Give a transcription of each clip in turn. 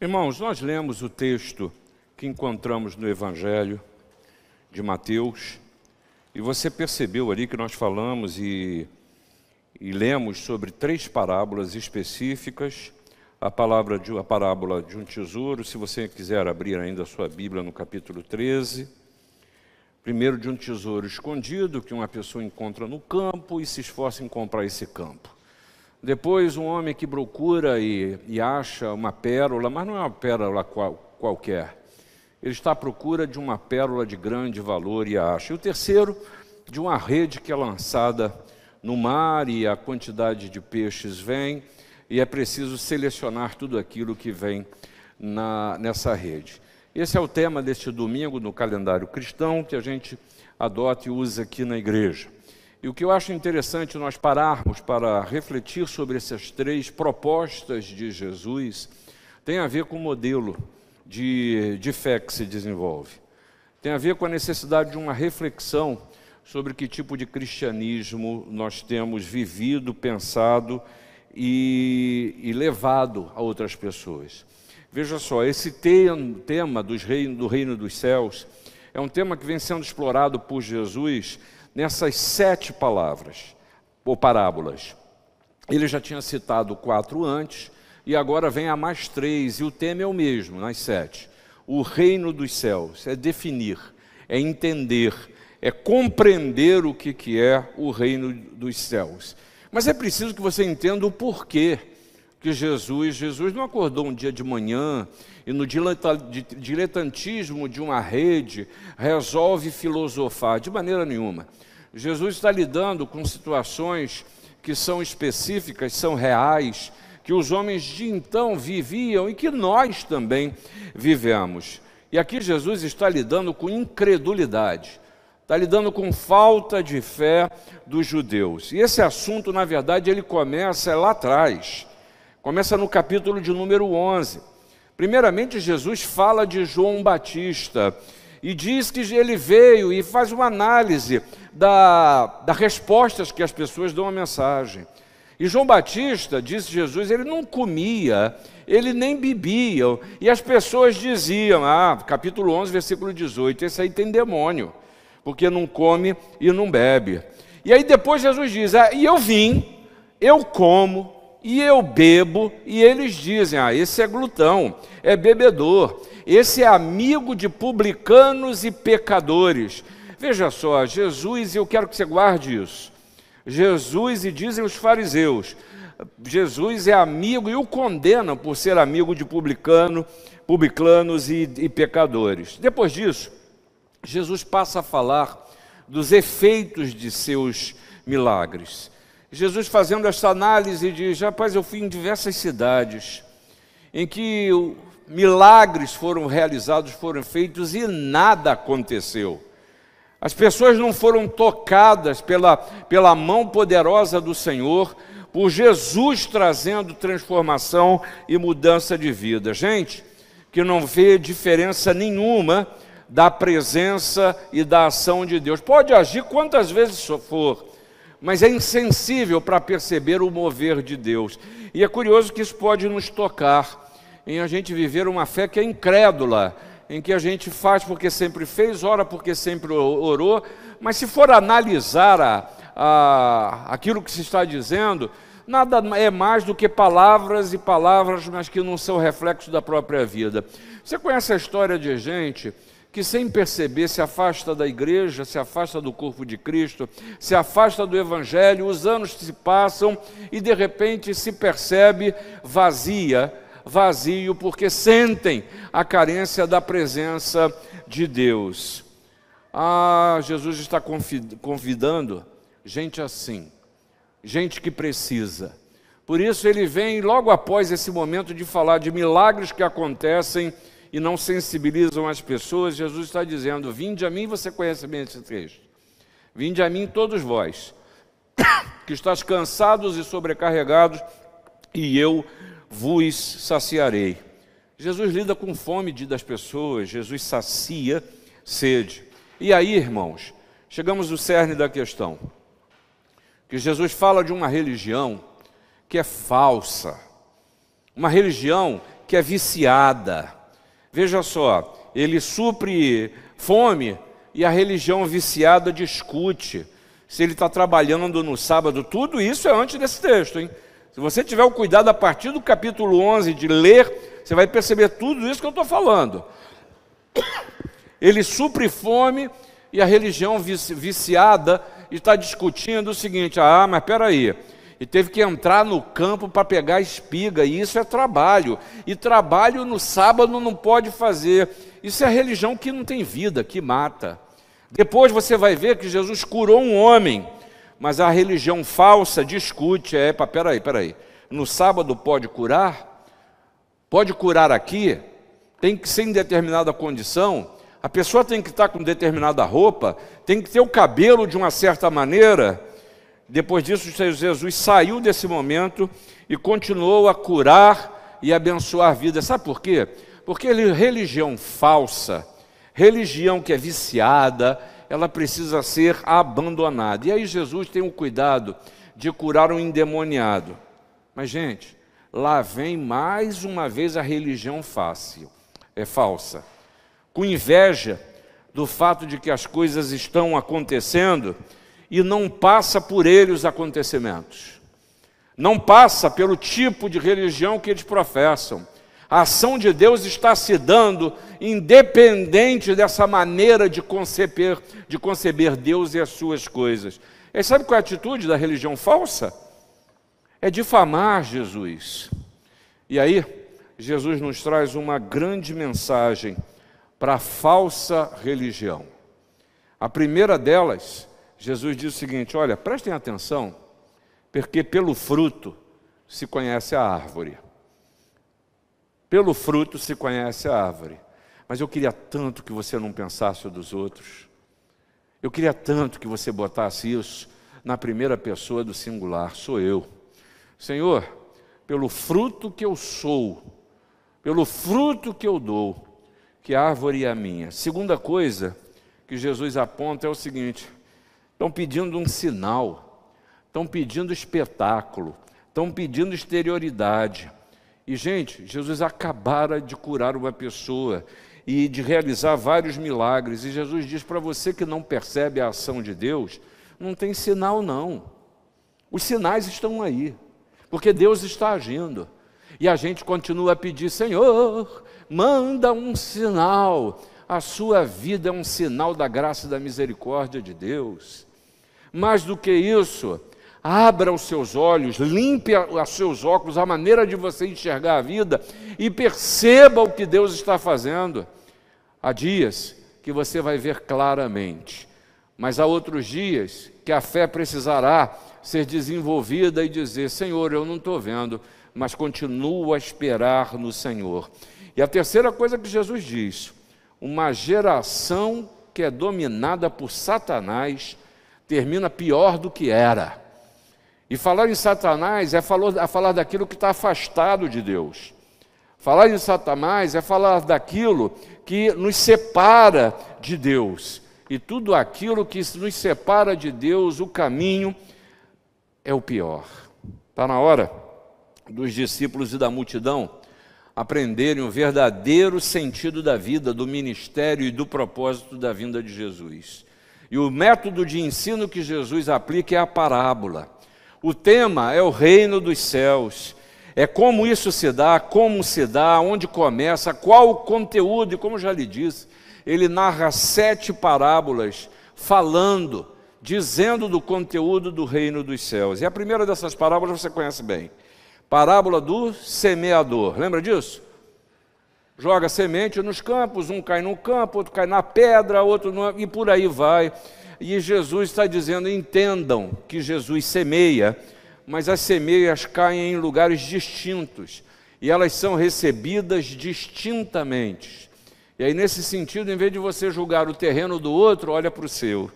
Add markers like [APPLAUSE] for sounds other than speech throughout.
Irmãos, nós lemos o texto que encontramos no Evangelho de Mateus, e você percebeu ali que nós falamos e, e lemos sobre três parábolas específicas. A, palavra de, a parábola de um tesouro, se você quiser abrir ainda a sua Bíblia no capítulo 13. Primeiro, de um tesouro escondido que uma pessoa encontra no campo e se esforça em comprar esse campo. Depois, um homem que procura e, e acha uma pérola, mas não é uma pérola qual, qualquer. Ele está à procura de uma pérola de grande valor e acha. E o terceiro, de uma rede que é lançada no mar e a quantidade de peixes vem, e é preciso selecionar tudo aquilo que vem na, nessa rede. Esse é o tema deste domingo no calendário cristão que a gente adota e usa aqui na igreja. E o que eu acho interessante nós pararmos para refletir sobre essas três propostas de Jesus tem a ver com o modelo de, de fé que se desenvolve. Tem a ver com a necessidade de uma reflexão sobre que tipo de cristianismo nós temos vivido, pensado e, e levado a outras pessoas. Veja só, esse tema dos reino, do reino dos céus é um tema que vem sendo explorado por Jesus nessas sete palavras ou parábolas. Ele já tinha citado quatro antes, e agora vem a mais três, e o tema é o mesmo, nas sete. O reino dos céus é definir, é entender, é compreender o que, que é o reino dos céus. Mas é preciso que você entenda o porquê que Jesus, Jesus não acordou um dia de manhã e no diletantismo de uma rede resolve filosofar, de maneira nenhuma. Jesus está lidando com situações que são específicas, são reais, que os homens de então viviam e que nós também vivemos. E aqui Jesus está lidando com incredulidade, está lidando com falta de fé dos judeus. E esse assunto, na verdade, ele começa lá atrás, começa no capítulo de número 11. Primeiramente, Jesus fala de João Batista e diz que ele veio e faz uma análise da, das respostas que as pessoas dão à mensagem. E João Batista, disse Jesus, ele não comia, ele nem bebia. E as pessoas diziam, ah, capítulo 11, versículo 18, esse aí tem demônio, porque não come e não bebe. E aí depois Jesus diz, ah, e eu vim, eu como, e eu bebo, e eles dizem, ah, esse é glutão, é bebedor, esse é amigo de publicanos e pecadores. Veja só, Jesus, e eu quero que você guarde isso. Jesus, e dizem os fariseus, Jesus é amigo e o condenam por ser amigo de publicano, publicanos e, e pecadores. Depois disso, Jesus passa a falar dos efeitos de seus milagres. Jesus fazendo essa análise diz: rapaz, eu fui em diversas cidades em que milagres foram realizados, foram feitos e nada aconteceu. As pessoas não foram tocadas pela, pela mão poderosa do Senhor, por Jesus trazendo transformação e mudança de vida. Gente que não vê diferença nenhuma da presença e da ação de Deus. Pode agir quantas vezes for, mas é insensível para perceber o mover de Deus. E é curioso que isso pode nos tocar em a gente viver uma fé que é incrédula, em que a gente faz porque sempre fez, ora porque sempre orou, mas se for analisar a, a, aquilo que se está dizendo, nada é mais do que palavras e palavras, mas que não são reflexos da própria vida. Você conhece a história de gente que, sem perceber, se afasta da igreja, se afasta do corpo de Cristo, se afasta do Evangelho, os anos se passam e de repente se percebe vazia vazio porque sentem a carência da presença de Deus. Ah, Jesus está convidando gente assim, gente que precisa. Por isso ele vem logo após esse momento de falar de milagres que acontecem e não sensibilizam as pessoas. Jesus está dizendo: Vinde a mim, você conhece bem esse texto. Vinde a mim, todos vós, [COUGHS] que estás cansados e sobrecarregados, e eu vos saciarei. Jesus lida com fome das pessoas, Jesus sacia sede. E aí, irmãos, chegamos ao cerne da questão. Que Jesus fala de uma religião que é falsa, uma religião que é viciada. Veja só, ele supre fome e a religião viciada discute se ele está trabalhando no sábado. Tudo isso é antes desse texto, hein? Se você tiver o cuidado a partir do capítulo 11 de ler, você vai perceber tudo isso que eu estou falando. Ele supre fome e a religião viciada está discutindo o seguinte: ah, mas peraí, e teve que entrar no campo para pegar espiga, e isso é trabalho, e trabalho no sábado não pode fazer. Isso é religião que não tem vida, que mata. Depois você vai ver que Jesus curou um homem, mas a religião falsa discute, é, peraí, peraí, no sábado pode curar? Pode curar aqui? Tem que ser em determinada condição? A pessoa tem que estar com determinada roupa? Tem que ter o cabelo de uma certa maneira? Depois disso, Jesus saiu desse momento e continuou a curar e abençoar vidas. Sabe por quê? Porque religião falsa, religião que é viciada, ela precisa ser abandonada. E aí Jesus tem o cuidado de curar um endemoniado. Mas, gente, lá vem mais uma vez a religião fácil, é falsa. Com inveja do fato de que as coisas estão acontecendo, e não passa por ele os acontecimentos. Não passa pelo tipo de religião que eles professam. A ação de Deus está se dando independente dessa maneira de conceber, de conceber Deus e as suas coisas. E sabe qual é a atitude da religião falsa? É difamar Jesus. E aí, Jesus nos traz uma grande mensagem para a falsa religião. A primeira delas Jesus diz o seguinte: olha, prestem atenção, porque pelo fruto se conhece a árvore. Pelo fruto se conhece a árvore. Mas eu queria tanto que você não pensasse dos outros. Eu queria tanto que você botasse isso na primeira pessoa do singular, sou eu. Senhor, pelo fruto que eu sou, pelo fruto que eu dou, que árvore é a minha. Segunda coisa que Jesus aponta é o seguinte: estão pedindo um sinal, estão pedindo espetáculo, estão pedindo exterioridade. E, gente, Jesus acabara de curar uma pessoa e de realizar vários milagres. E Jesus diz para você que não percebe a ação de Deus: não tem sinal, não. Os sinais estão aí, porque Deus está agindo. E a gente continua a pedir: Senhor, manda um sinal. A sua vida é um sinal da graça e da misericórdia de Deus. Mais do que isso, abra os seus olhos, limpe os seus óculos, a maneira de você enxergar a vida e perceba o que Deus está fazendo. Há dias que você vai ver claramente, mas há outros dias que a fé precisará ser desenvolvida e dizer: Senhor, eu não estou vendo, mas continuo a esperar no Senhor. E a terceira coisa que Jesus diz: uma geração que é dominada por Satanás termina pior do que era. E falar em Satanás é falar daquilo que está afastado de Deus. Falar em Satanás é falar daquilo que nos separa de Deus. E tudo aquilo que nos separa de Deus, o caminho, é o pior. Está na hora dos discípulos e da multidão aprenderem o verdadeiro sentido da vida, do ministério e do propósito da vinda de Jesus. E o método de ensino que Jesus aplica é a parábola. O tema é o reino dos céus. É como isso se dá, como se dá, onde começa, qual o conteúdo, e como já lhe disse, ele narra sete parábolas falando, dizendo do conteúdo do reino dos céus. E a primeira dessas parábolas você conhece bem. Parábola do semeador. Lembra disso? joga semente nos campos, um cai no campo, outro cai na pedra, outro no... e por aí vai. E Jesus está dizendo: entendam que Jesus semeia, mas as semeias caem em lugares distintos e elas são recebidas distintamente. E aí, nesse sentido, em vez de você julgar o terreno do outro, olha para o seu.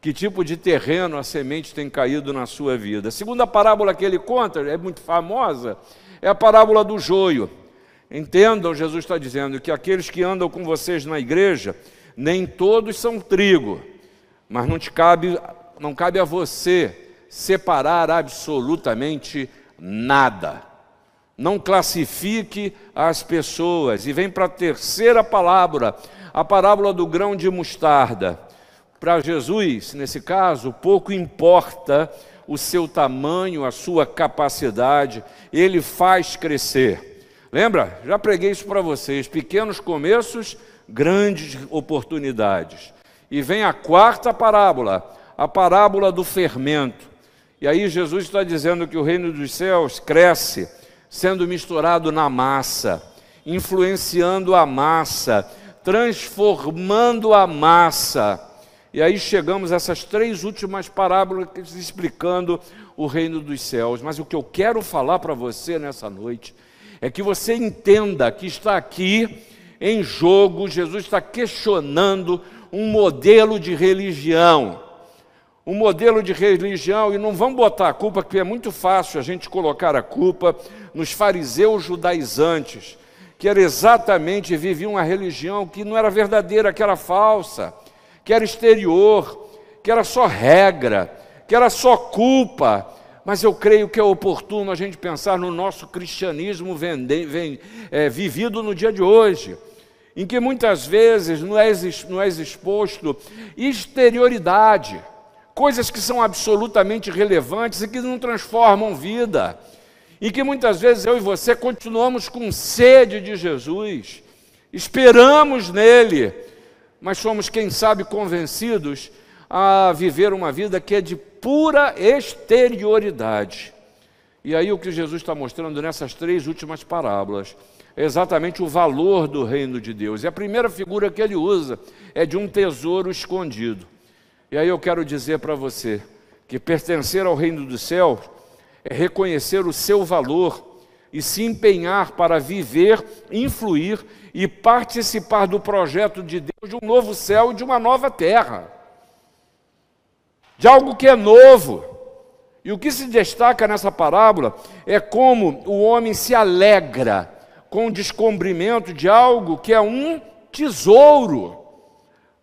Que tipo de terreno a semente tem caído na sua vida? A segunda parábola que ele conta, é muito famosa, é a parábola do joio. Entendam, Jesus está dizendo que aqueles que andam com vocês na igreja, nem todos são trigo, mas não te cabe, não cabe a você separar absolutamente nada. Não classifique as pessoas. E vem para a terceira palavra, a parábola do grão de mostarda. Para Jesus, nesse caso, pouco importa o seu tamanho, a sua capacidade, ele faz crescer. Lembra? Já preguei isso para vocês: pequenos começos, grandes oportunidades. E vem a quarta parábola, a parábola do fermento. E aí Jesus está dizendo que o reino dos céus cresce sendo misturado na massa, influenciando a massa, transformando a massa. E aí chegamos a essas três últimas parábolas explicando o reino dos céus. Mas o que eu quero falar para você nessa noite é que você entenda que está aqui em jogo, Jesus está questionando um modelo de religião. Um modelo de religião, e não vamos botar a culpa, porque é muito fácil a gente colocar a culpa nos fariseus judaizantes, que era exatamente, viviam uma religião que não era verdadeira, que era falsa que era exterior, que era só regra, que era só culpa. Mas eu creio que é oportuno a gente pensar no nosso cristianismo vende, vem, é, vivido no dia de hoje, em que muitas vezes não é, não é exposto exterioridade, coisas que são absolutamente relevantes e que não transformam vida, e que muitas vezes eu e você continuamos com sede de Jesus, esperamos nele, mas somos, quem sabe, convencidos a viver uma vida que é de pura exterioridade. E aí o que Jesus está mostrando nessas três últimas parábolas exatamente o valor do reino de Deus. E a primeira figura que ele usa é de um tesouro escondido. E aí eu quero dizer para você que pertencer ao reino do céu é reconhecer o seu valor e se empenhar para viver, influir e participar do projeto de Deus de um novo céu e de uma nova terra. De algo que é novo. E o que se destaca nessa parábola é como o homem se alegra com o descobrimento de algo que é um tesouro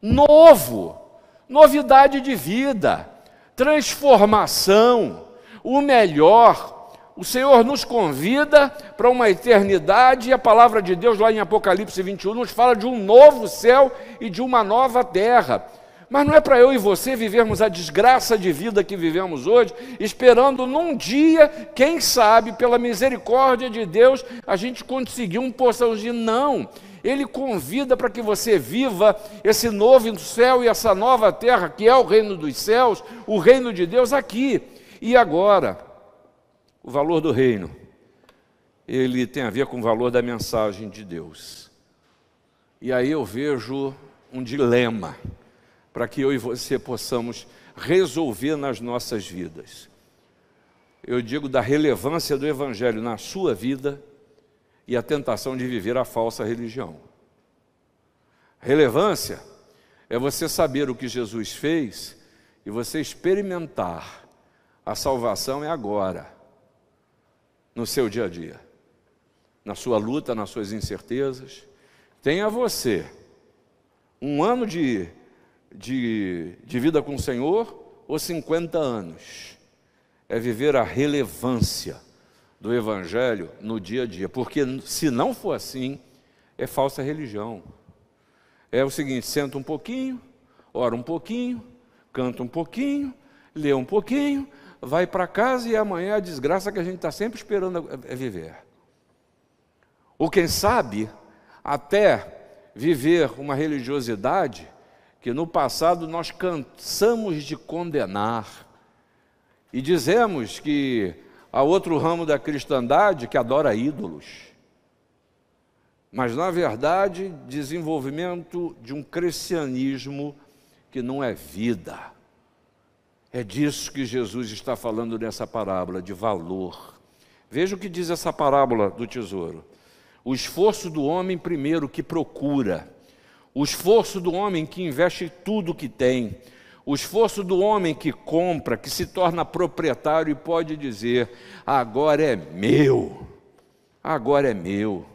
novo, novidade de vida, transformação, o melhor, o Senhor nos convida para uma eternidade e a palavra de Deus, lá em Apocalipse 21, nos fala de um novo céu e de uma nova terra. Mas não é para eu e você vivermos a desgraça de vida que vivemos hoje, esperando num dia, quem sabe, pela misericórdia de Deus, a gente conseguir um porçãozinho. Não. Ele convida para que você viva esse novo céu e essa nova terra, que é o reino dos céus, o reino de Deus aqui e agora. O valor do reino, ele tem a ver com o valor da mensagem de Deus. E aí eu vejo um dilema para que eu e você possamos resolver nas nossas vidas. Eu digo da relevância do Evangelho na sua vida e a tentação de viver a falsa religião. Relevância é você saber o que Jesus fez e você experimentar. A salvação é agora no seu dia a dia, na sua luta, nas suas incertezas. Tenha você um ano de, de, de vida com o Senhor ou 50 anos. É viver a relevância do Evangelho no dia a dia, porque se não for assim, é falsa religião. É o seguinte: senta um pouquinho, ora um pouquinho, canta um pouquinho, lê um pouquinho, vai para casa e amanhã a desgraça que a gente está sempre esperando é viver. Ou quem sabe, até viver uma religiosidade que no passado nós cansamos de condenar e dizemos que há outro ramo da cristandade que adora ídolos. Mas, na verdade, desenvolvimento de um cristianismo que não é vida é disso que Jesus está falando nessa parábola, de valor. Veja o que diz essa parábola do tesouro. O esforço do homem, primeiro, que procura, o esforço do homem que investe tudo que tem, o esforço do homem que compra, que se torna proprietário e pode dizer: agora é meu, agora é meu.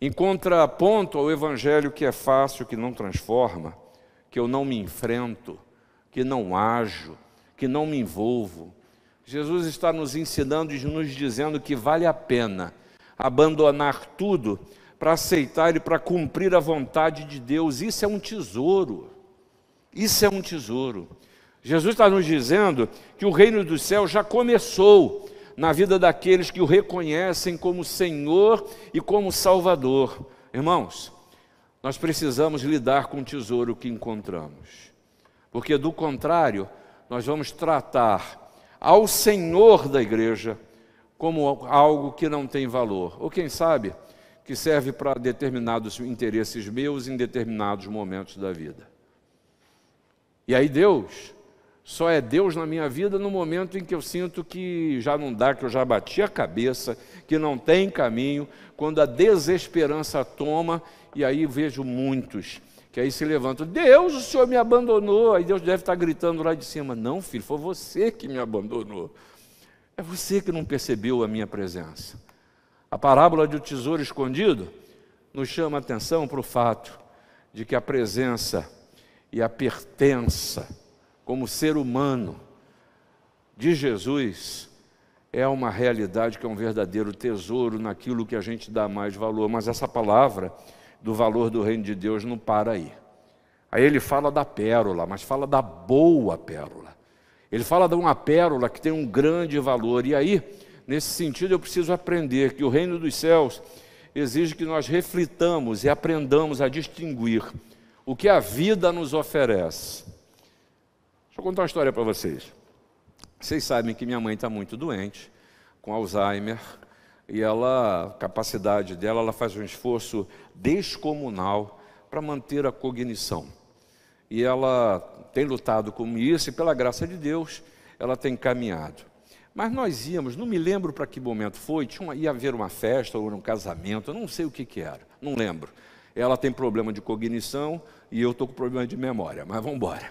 Em contraponto ao evangelho que é fácil, que não transforma, que eu não me enfrento, que não ajo, que não me envolvo. Jesus está nos ensinando e nos dizendo que vale a pena abandonar tudo para aceitar e para cumprir a vontade de Deus. Isso é um tesouro. Isso é um tesouro. Jesus está nos dizendo que o reino dos céus já começou na vida daqueles que o reconhecem como Senhor e como Salvador. Irmãos, nós precisamos lidar com o tesouro que encontramos, porque do contrário, nós vamos tratar ao Senhor da igreja como algo que não tem valor, ou quem sabe, que serve para determinados interesses meus em determinados momentos da vida. E aí Deus só é Deus na minha vida no momento em que eu sinto que já não dá, que eu já bati a cabeça, que não tem caminho, quando a desesperança toma, e aí vejo muitos que aí se levantam: Deus, o Senhor me abandonou. Aí Deus deve estar gritando lá de cima: Não, filho, foi você que me abandonou. É você que não percebeu a minha presença. A parábola do tesouro escondido nos chama a atenção para o fato de que a presença e a pertença como ser humano de Jesus é uma realidade que é um verdadeiro tesouro naquilo que a gente dá mais valor. Mas essa palavra do valor do reino de Deus não para aí. Aí ele fala da pérola, mas fala da boa pérola. Ele fala de uma pérola que tem um grande valor. E aí, nesse sentido, eu preciso aprender que o reino dos céus exige que nós reflitamos e aprendamos a distinguir o que a vida nos oferece Deixa eu contar uma história para vocês. Vocês sabem que minha mãe está muito doente, com Alzheimer, e ela, a capacidade dela, ela faz um esforço descomunal para manter a cognição. E ela tem lutado com isso e, pela graça de Deus, ela tem caminhado. Mas nós íamos, não me lembro para que momento foi, tinha ia haver uma festa ou um casamento, não sei o que, que era, não lembro. Ela tem problema de cognição e eu estou com problema de memória, mas vamos embora.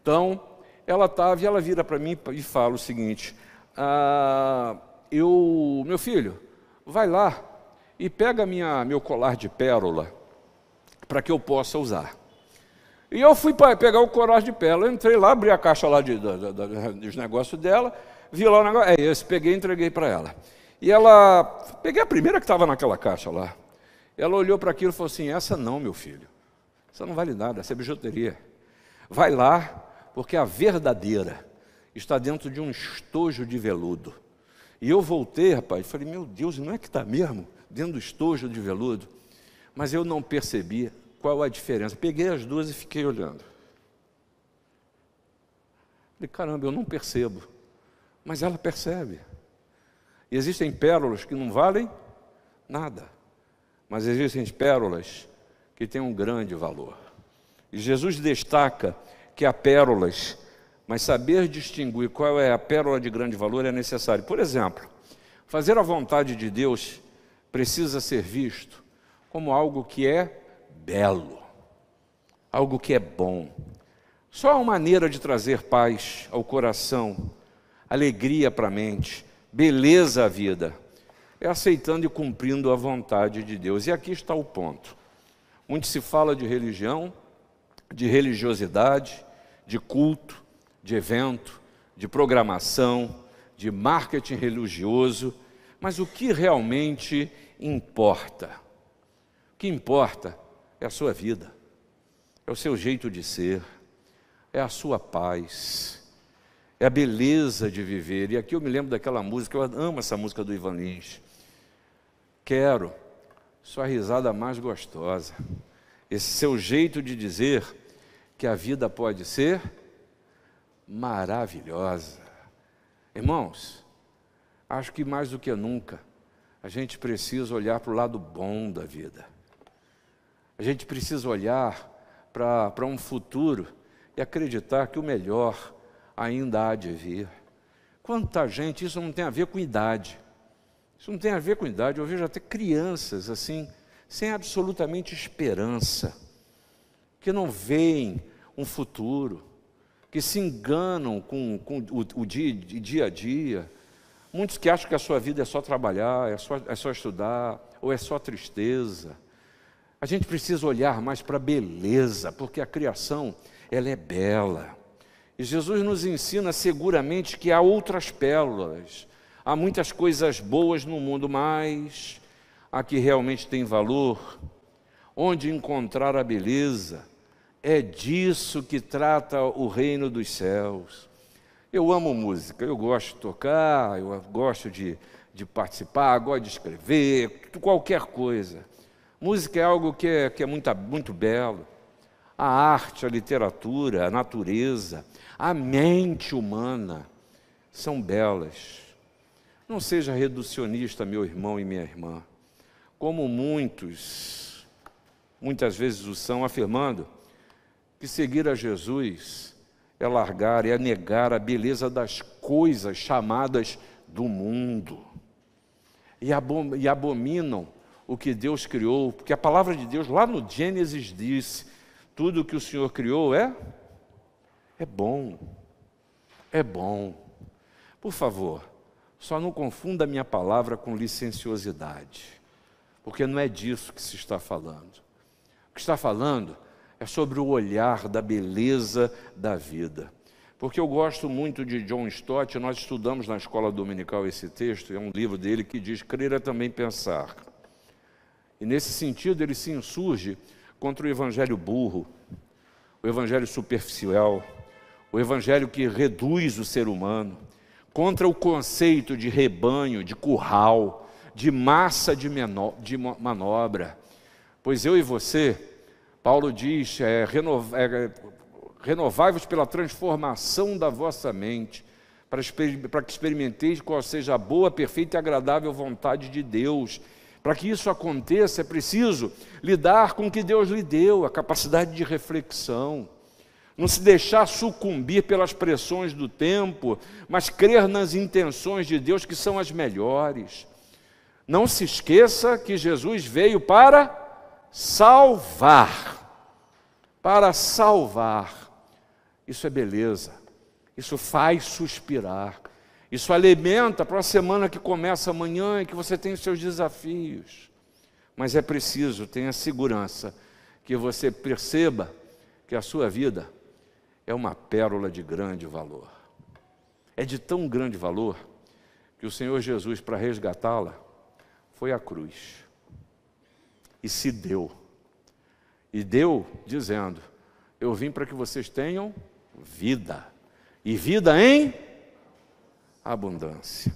Então, ela estava e ela vira para mim e fala o seguinte: ah, eu, meu filho, vai lá e pega minha, meu colar de pérola para que eu possa usar. E eu fui pegar o colar de pérola, entrei lá, abri a caixa lá de, de, de, dos negócios dela, vi lá o negócio, é esse, peguei e entreguei para ela. E ela, peguei a primeira que estava naquela caixa lá. Ela olhou para aquilo e falou assim: essa não, meu filho, essa não vale nada, essa é bijuteria. Vai lá, porque a verdadeira está dentro de um estojo de veludo. E eu voltei, rapaz, e falei, meu Deus, não é que está mesmo dentro do estojo de veludo? Mas eu não percebi qual a diferença. Peguei as duas e fiquei olhando. Falei, caramba, eu não percebo. Mas ela percebe. E existem pérolas que não valem nada. Mas existem pérolas que têm um grande valor. E Jesus destaca que há pérolas, mas saber distinguir qual é a pérola de grande valor é necessário. Por exemplo, fazer a vontade de Deus precisa ser visto como algo que é belo, algo que é bom. Só uma maneira de trazer paz ao coração, alegria para a mente, beleza à vida, é aceitando e cumprindo a vontade de Deus. E aqui está o ponto. Muito se fala de religião, de religiosidade, de culto, de evento, de programação, de marketing religioso, mas o que realmente importa? O que importa é a sua vida, é o seu jeito de ser, é a sua paz, é a beleza de viver. E aqui eu me lembro daquela música, eu amo essa música do Ivan Lins. Quero sua risada mais gostosa, esse seu jeito de dizer que a vida pode ser maravilhosa. Irmãos, acho que mais do que nunca, a gente precisa olhar para o lado bom da vida. A gente precisa olhar para um futuro e acreditar que o melhor ainda há de vir. Quanta gente, isso não tem a ver com idade. Isso não tem a ver com idade. Eu vejo até crianças assim, sem absolutamente esperança, que não veem um futuro, que se enganam com, com o, o dia, dia, a dia. Muitos que acham que a sua vida é só trabalhar, é só, é só estudar, ou é só tristeza. A gente precisa olhar mais para a beleza, porque a criação, ela é bela. E Jesus nos ensina seguramente que há outras pérolas, há muitas coisas boas no mundo, mas a que realmente tem valor, onde encontrar a beleza, é disso que trata o reino dos céus. Eu amo música, eu gosto de tocar, eu gosto de, de participar, gosto de escrever, qualquer coisa. Música é algo que é, que é muito, muito belo. A arte, a literatura, a natureza, a mente humana são belas. Não seja reducionista, meu irmão e minha irmã, como muitos, muitas vezes o são, afirmando que seguir a Jesus é largar, é negar a beleza das coisas chamadas do mundo. E abominam o que Deus criou, porque a palavra de Deus lá no Gênesis diz: tudo que o Senhor criou é é bom. É bom. Por favor, só não confunda a minha palavra com licenciosidade, porque não é disso que se está falando. O que está falando é sobre o olhar da beleza da vida. Porque eu gosto muito de John Stott, nós estudamos na escola dominical esse texto, é um livro dele que diz: crer é também pensar. E nesse sentido, ele se insurge contra o evangelho burro, o evangelho superficial, o evangelho que reduz o ser humano, contra o conceito de rebanho, de curral, de massa de, menor, de manobra. Pois eu e você, Paulo diz, é, é, renovai-vos pela transformação da vossa mente, para, para que experimenteis qual seja a boa, perfeita e agradável vontade de Deus para que isso aconteça, é preciso lidar com o que Deus lhe deu, a capacidade de reflexão. Não se deixar sucumbir pelas pressões do tempo, mas crer nas intenções de Deus que são as melhores. Não se esqueça que Jesus veio para salvar. Para salvar. Isso é beleza. Isso faz suspirar. Isso alimenta para a semana que começa amanhã e que você tem os seus desafios. Mas é preciso, tenha segurança, que você perceba que a sua vida é uma pérola de grande valor. É de tão grande valor que o Senhor Jesus, para resgatá-la, foi à cruz e se deu. E deu dizendo: Eu vim para que vocês tenham vida, e vida em abundância.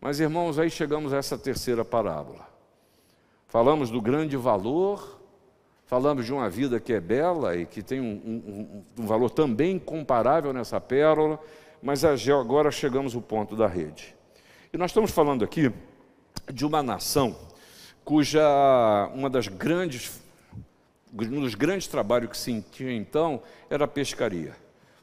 Mas, irmãos, aí chegamos a essa terceira parábola. Falamos do grande valor, falamos de uma vida que é bela e que tem um, um, um valor também comparável nessa pérola, mas agora chegamos ao ponto da rede. E nós estamos falando aqui de uma nação cuja uma das grandes um dos grandes trabalhos que se tinha então era a pescaria.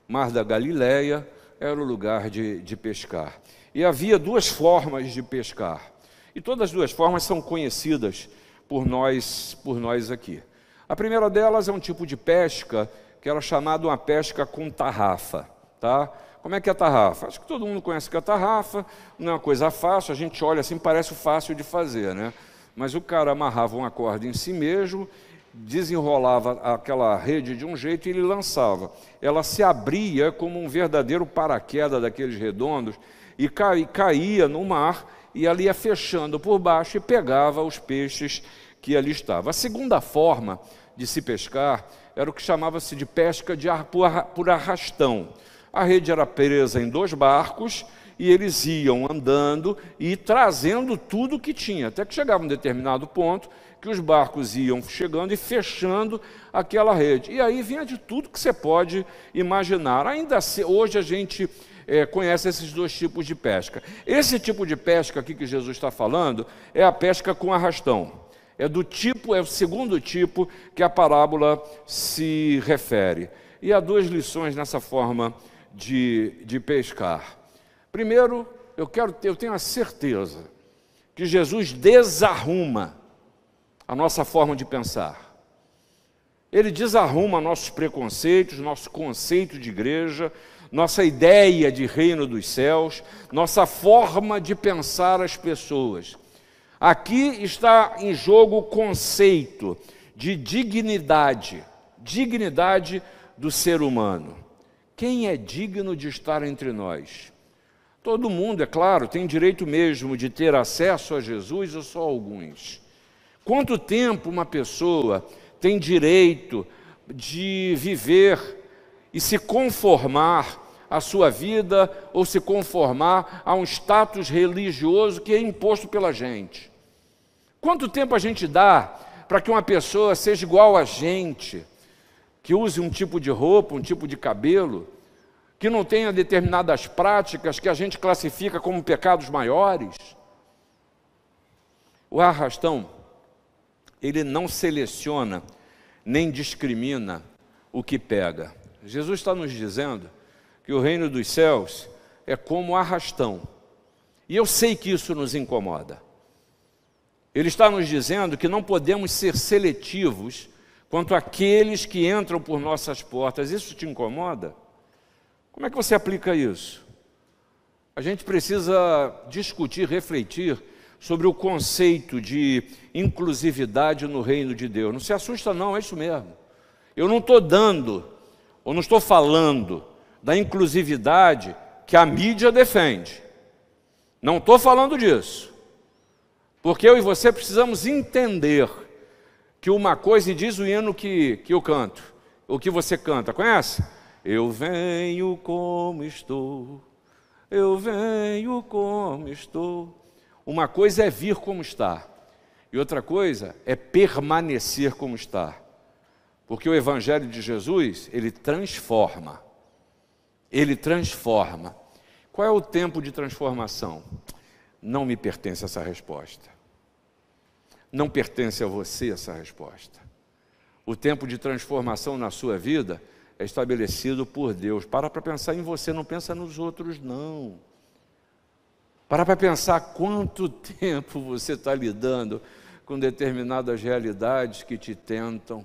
Mar da Galileia, era o lugar de, de pescar. E havia duas formas de pescar. E todas as duas formas são conhecidas por nós, por nós aqui. A primeira delas é um tipo de pesca que era chamada uma pesca com tarrafa, tá? Como é que é a tarrafa? Acho que todo mundo conhece que é a tarrafa, não é uma coisa fácil, a gente olha assim, parece fácil de fazer, né? Mas o cara amarrava uma corda em si mesmo desenrolava aquela rede de um jeito e ele lançava. Ela se abria como um verdadeiro paraquedas daqueles redondos e caía no mar e ali ia fechando por baixo e pegava os peixes que ali estavam. A segunda forma de se pescar era o que chamava-se de pesca de ar, por arrastão. A rede era presa em dois barcos e eles iam andando e trazendo tudo que tinha, até que chegava um determinado ponto que os barcos iam chegando e fechando aquela rede. E aí vinha de tudo que você pode imaginar. Ainda hoje a gente é, conhece esses dois tipos de pesca. Esse tipo de pesca aqui que Jesus está falando é a pesca com arrastão. É do tipo, é o segundo tipo que a parábola se refere. E há duas lições nessa forma de, de pescar. Primeiro, eu quero eu tenho a certeza que Jesus desarruma a nossa forma de pensar. Ele desarruma nossos preconceitos, nosso conceito de igreja, nossa ideia de reino dos céus, nossa forma de pensar as pessoas. Aqui está em jogo o conceito de dignidade, dignidade do ser humano. quem é digno de estar entre nós? Todo mundo, é claro, tem direito mesmo de ter acesso a Jesus ou só alguns? Quanto tempo uma pessoa tem direito de viver e se conformar à sua vida ou se conformar a um status religioso que é imposto pela gente? Quanto tempo a gente dá para que uma pessoa seja igual a gente, que use um tipo de roupa, um tipo de cabelo, que não tenha determinadas práticas que a gente classifica como pecados maiores? O arrastão, ele não seleciona nem discrimina o que pega. Jesus está nos dizendo que o reino dos céus é como arrastão. E eu sei que isso nos incomoda. Ele está nos dizendo que não podemos ser seletivos quanto àqueles que entram por nossas portas. Isso te incomoda? Como é que você aplica isso? A gente precisa discutir, refletir sobre o conceito de inclusividade no reino de Deus. Não se assusta, não, é isso mesmo. Eu não estou dando, ou não estou falando da inclusividade que a mídia defende. Não estou falando disso. Porque eu e você precisamos entender que uma coisa, e diz o hino que, que eu canto, o que você canta, conhece? Eu venho como estou, eu venho como estou. Uma coisa é vir como está, e outra coisa é permanecer como está. Porque o Evangelho de Jesus, ele transforma. Ele transforma. Qual é o tempo de transformação? Não me pertence essa resposta. Não pertence a você essa resposta. O tempo de transformação na sua vida é estabelecido por Deus. Para para pensar em você, não pensa nos outros, não. Para para pensar quanto [LAUGHS] tempo você está lidando com determinadas realidades que te tentam,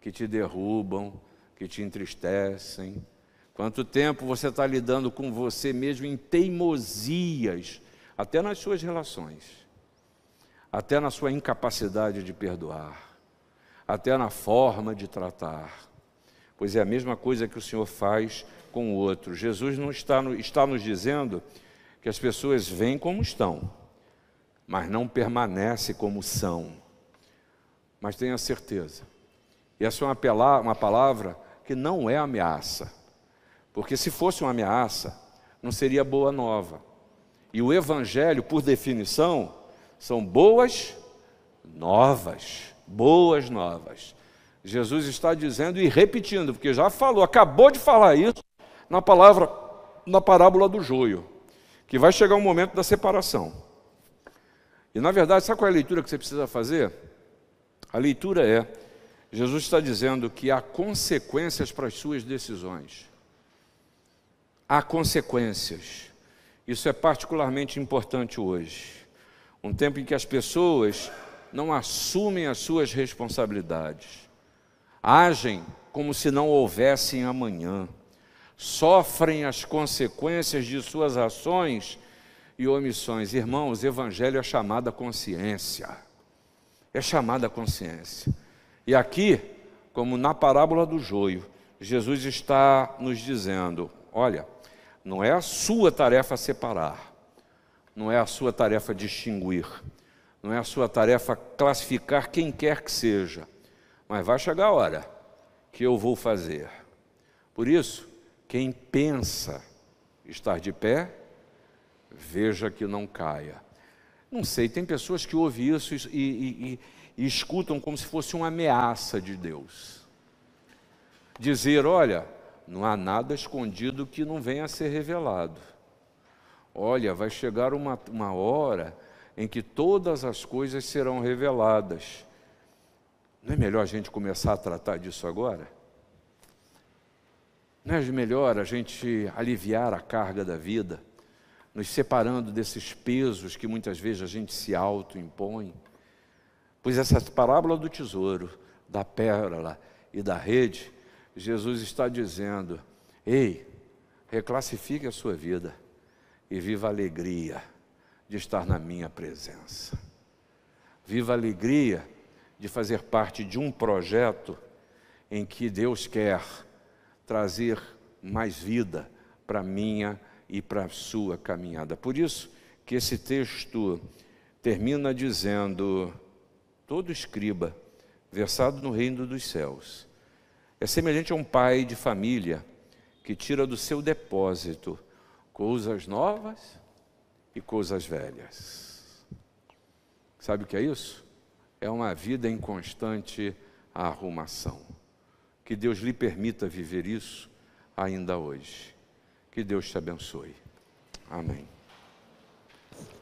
que te derrubam, que te entristecem. Quanto tempo você está lidando com você mesmo em teimosias, até nas suas relações, até na sua incapacidade de perdoar, até na forma de tratar pois é a mesma coisa que o Senhor faz com o outro. Jesus não está, está nos dizendo que as pessoas vêm como estão, mas não permanecem como são. Mas tenha certeza, essa é uma, uma palavra que não é ameaça, porque se fosse uma ameaça, não seria boa nova. E o Evangelho, por definição, são boas novas, boas novas. Jesus está dizendo e repetindo, porque já falou, acabou de falar isso na palavra, na parábola do joio, que vai chegar um momento da separação. E na verdade, sabe qual é a leitura que você precisa fazer? A leitura é: Jesus está dizendo que há consequências para as suas decisões. Há consequências. Isso é particularmente importante hoje. Um tempo em que as pessoas não assumem as suas responsabilidades agem como se não houvessem amanhã, sofrem as consequências de suas ações e omissões. Irmãos, Evangelho é chamada consciência. É chamada consciência. E aqui, como na parábola do joio, Jesus está nos dizendo: olha, não é a sua tarefa separar, não é a sua tarefa distinguir, não é a sua tarefa classificar quem quer que seja mas vai chegar a hora que eu vou fazer. Por isso, quem pensa estar de pé, veja que não caia. Não sei, tem pessoas que ouvem isso e, e, e, e escutam como se fosse uma ameaça de Deus. Dizer, olha, não há nada escondido que não venha a ser revelado. Olha, vai chegar uma, uma hora em que todas as coisas serão reveladas. Não é melhor a gente começar a tratar disso agora? Não é melhor a gente aliviar a carga da vida, nos separando desses pesos que muitas vezes a gente se auto-impõe? Pois essa parábola do tesouro, da pérola e da rede, Jesus está dizendo: ei, reclassifique a sua vida e viva a alegria de estar na minha presença. Viva a alegria de fazer parte de um projeto em que Deus quer trazer mais vida para minha e para sua caminhada. Por isso que esse texto termina dizendo: todo escriba versado no reino dos céus é semelhante a um pai de família que tira do seu depósito coisas novas e coisas velhas. Sabe o que é isso? É uma vida em constante arrumação. Que Deus lhe permita viver isso ainda hoje. Que Deus te abençoe. Amém.